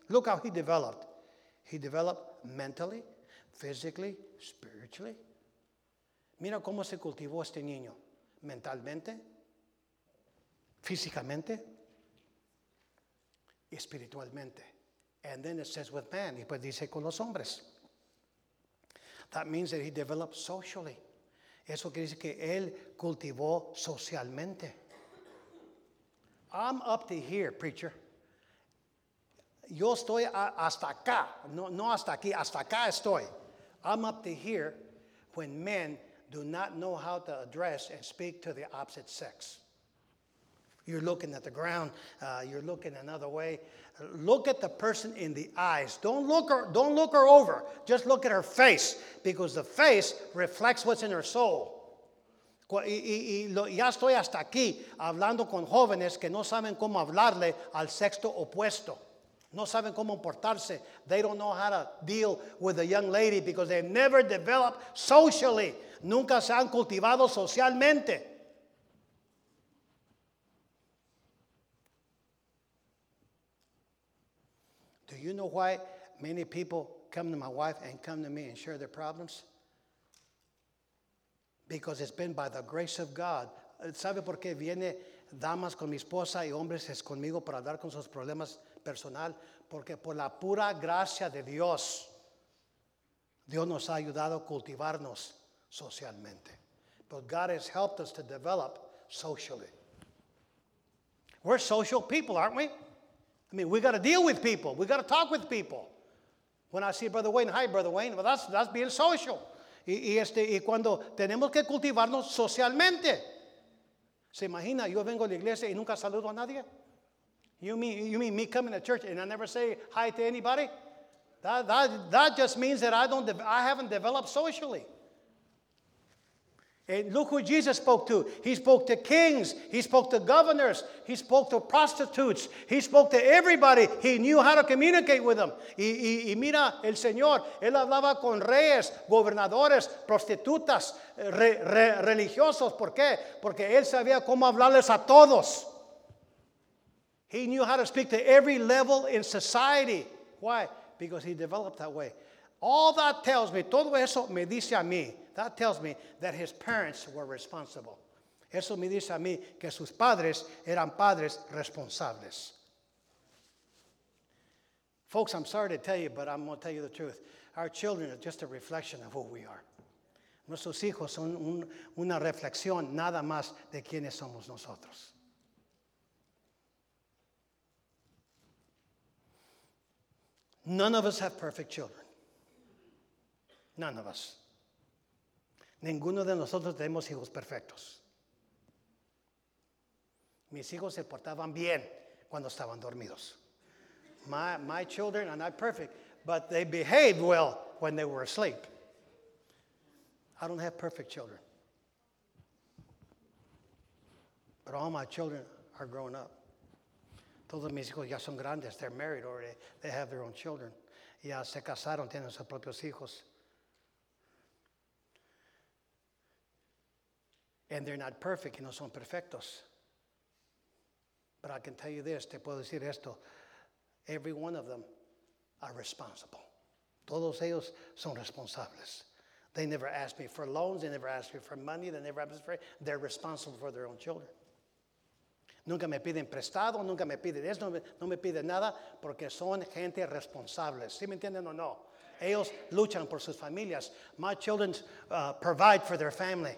Look how he developed. He developed mentally, physically, spiritually. Mira cómo se cultivó este niño. Mentalmente, físicamente, espiritualmente. And then it says with man, y pues dice con los hombres. That means that he developed socially. Eso quiere decir que él cultivó socialmente. I'm up to here, preacher. Yo estoy hasta acá, no, no hasta aquí, hasta acá estoy. I'm up to here when men do not know how to address and speak to the opposite sex. You're looking at the ground. Uh, you're looking another way. Look at the person in the eyes. Don't look her. Don't look her over. Just look at her face, because the face reflects what's in her soul. Y, y- y lo- ya estoy hasta aquí hablando con jóvenes que no saben cómo hablarle al sexto opuesto. No saben cómo portarse. They don't know how to deal with a young lady because they've never developed socially. Nunca se han cultivado socialmente. Do you know why many people come to my wife and come to me and share their problems? Because it's been by the grace of God. ¿Sabe por qué viene damas con mi esposa y hombres es conmigo para hablar con sus problemas personal? Porque por la pura gracia de Dios, Dios nos ha ayudado a cultivarnos socialmente. But God has helped us to develop socially. We're social people, aren't we? I mean, we got to deal with people. We got to talk with people. When I see Brother Wayne, hi, Brother Wayne. Well, that's, that's being social. Y, y este, y cuando tenemos que cultivarnos socialmente. ¿Se imagina? Yo vengo a la iglesia y nunca saludo a nadie. You mean, you mean me coming to church and I never say hi to anybody? That, that, that just means that I, don't, I haven't developed socially. And look who Jesus spoke to. He spoke to kings. He spoke to governors. He spoke to prostitutes. He spoke to everybody. He knew how to communicate with them. Y, y- y mira, el Señor, Él hablaba con reyes, gobernadores, prostitutas, re- re- religiosos. ¿Por qué? Porque Él sabía cómo hablarles a todos. He knew how to speak to every level in society. Why? Because he developed that way. All that tells me, todo eso me dice a mí, that tells me that his parents were responsible. Eso me dice a mí que sus padres eran padres responsables. Folks, I'm sorry to tell you, but I'm going to tell you the truth. Our children are just a reflection of who we are. Nuestros hijos son un- una reflexión nada más de quiénes somos nosotros. None of us have perfect children. None of us. Ninguno de nosotros tenemos hijos perfectos. Mis hijos se portaban bien cuando estaban dormidos. My, my children are not perfect, but they behaved well when they were asleep. I don't have perfect children. But all my children are grown up. Todos mis hijos ya son grandes, they're married already, they have their own children. Ya se casaron, tienen sus propios hijos. And they're not perfect, y no son perfectos. But I can tell you this, te puedo decir esto, every one of them are responsible. Todos ellos son responsables. They never ask me for loans, they never ask me for money, they never ask me for, they're responsible for their own children. Nunca me piden prestado, nunca me piden esto, no me, no me piden nada, porque son gente responsables. ¿Sí me entienden o no? Ellos luchan por sus familias. My children uh, provide for their family.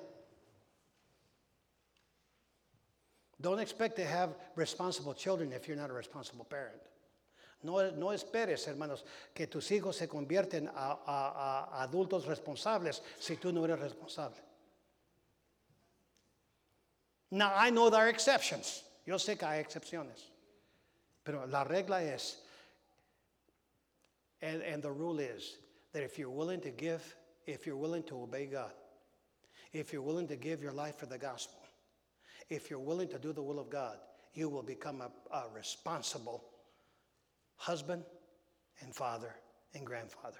Don't expect to have responsible children if you're not a responsible parent. No, no esperes, hermanos, que tus hijos se convierten a, a- a adultos responsables si tú no eres responsable. Now, I know there are exceptions. Yo sé que hay excepciones. Pero la regla es, and, and the rule is, that if you're willing to give, if you're willing to obey God, if you're willing to give your life for the gospel, if you're willing to do the will of God, you will become a, a responsible husband and father and grandfather.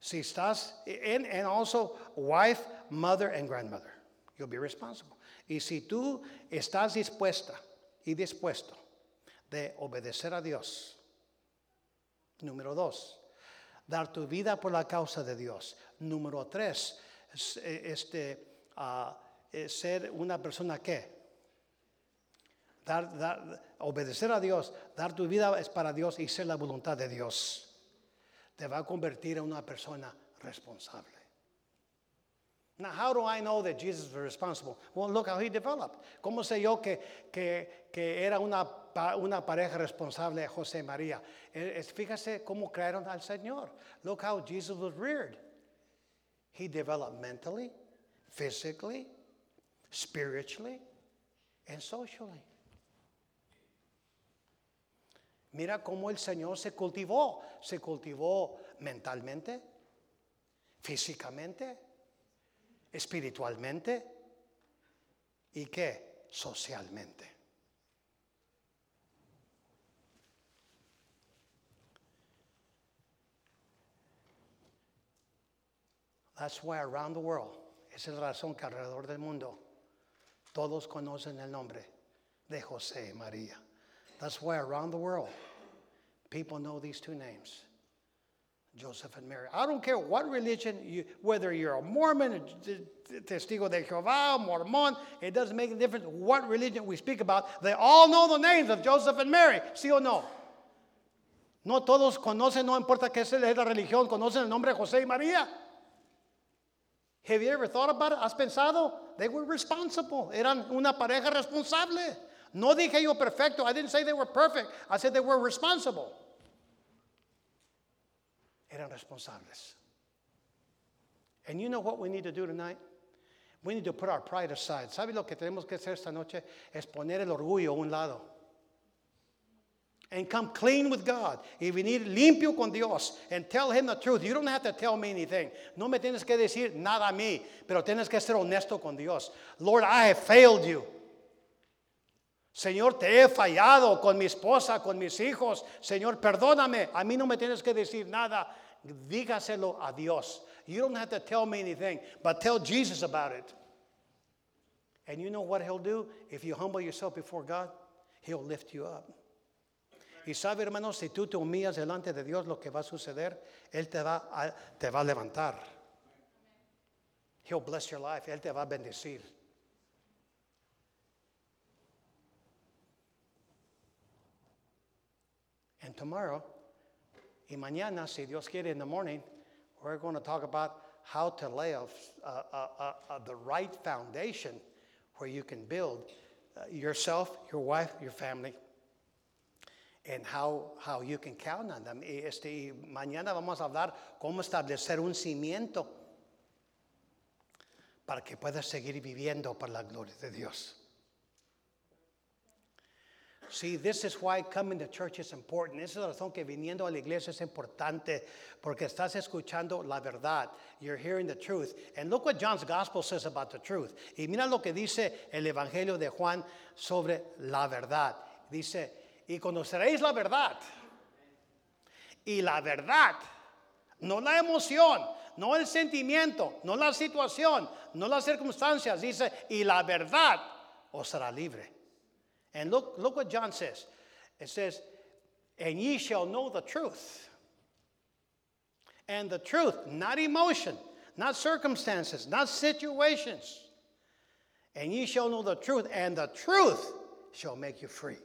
Si estás, and, and also wife, mother, and grandmother. You'll be responsible. Y si tú estás dispuesta y dispuesto de obedecer a Dios, número dos, dar tu vida por la causa de Dios. Número tres, este, ah, eh, ser una persona que dar, dar- obedecer a Dios, dar tu vida es para Dios y ser la voluntad de Dios. Te va a convertir en una persona responsable. Now, how do I know that Jesus was responsible? Well, look how he developed. ¿Cómo sé yo que, que, que era una, una pareja responsable José y María? Eh, es- Fíjese cómo crearon al Señor. Look how Jesus was reared. He developed mentally, physically, spiritually, and socially. Mira cómo el Señor se cultivó. Se cultivó mentalmente, físicamente, espiritualmente y qué? Socialmente. That's why around the world, esa es la razón que alrededor del mundo todos conocen el nombre de José María. That's why around the world people know these two names. Joseph and Mary. I don't care what religion, you, whether you're a Mormon, testigo de Jehová, Mormon, it doesn't make a difference what religion we speak about. They all know the names of Joseph and Mary, ¿sí o no? No todos conocen, no importa qué es la religión, conocen el nombre de José y María. Have you ever thought about it? ¿Has pensado? They were responsible. Eran una pareja responsable. No dije yo perfecto. I didn't say they were perfect. I said they were responsible. Eran responsables. And you know what we need to do tonight? We need to put our pride aside. ¿Sabe lo que tenemos que hacer esta noche? Es poner el orgullo a un lado. And come clean with God. Y venir limpio con Dios. And tell Him the truth. You don't have to tell me anything. No me tienes que decir nada a mí. Pero tienes que ser honesto con Dios. Lord, I have failed you. Señor, te he fallado con mi esposa, con mis hijos. Señor, perdóname. A mí no me tienes que decir nada. Dígaselo a Dios. You don't have to tell me anything, but tell Jesus about it. And you know what He'll do? If you humble yourself before God, He'll lift you up. Y sabe, hermanos, si tú te humillas delante de Dios, lo que va a suceder, Él te va a, te va a levantar. He'll bless your life. Él te va a bendecir. And tomorrow, y mañana, si Dios quiere, in the morning, we're going to talk about how to lay a, a, a the right foundation where you can build uh, yourself, your wife, your family, and how, how you can count on them. Este, mañana vamos a hablar cómo establecer un cimiento para que puedas seguir viviendo para la gloria de Dios. See, this is why coming to church is important. Esa es la razón que viniendo a la iglesia es importante, porque estás escuchando la verdad. You're hearing the truth. And look what John's gospel says about the truth. Y mira lo que dice el evangelio de Juan sobre la verdad. Dice, y conoceréis la verdad. Y la verdad, no la emoción, no el sentimiento, no la situación, no las circunstancias. Dice, y la verdad os hará libre. And look, look what John says. It says, and ye shall know the truth. And the truth, not emotion, not circumstances, not situations. And ye shall know the truth, and the truth shall make you free.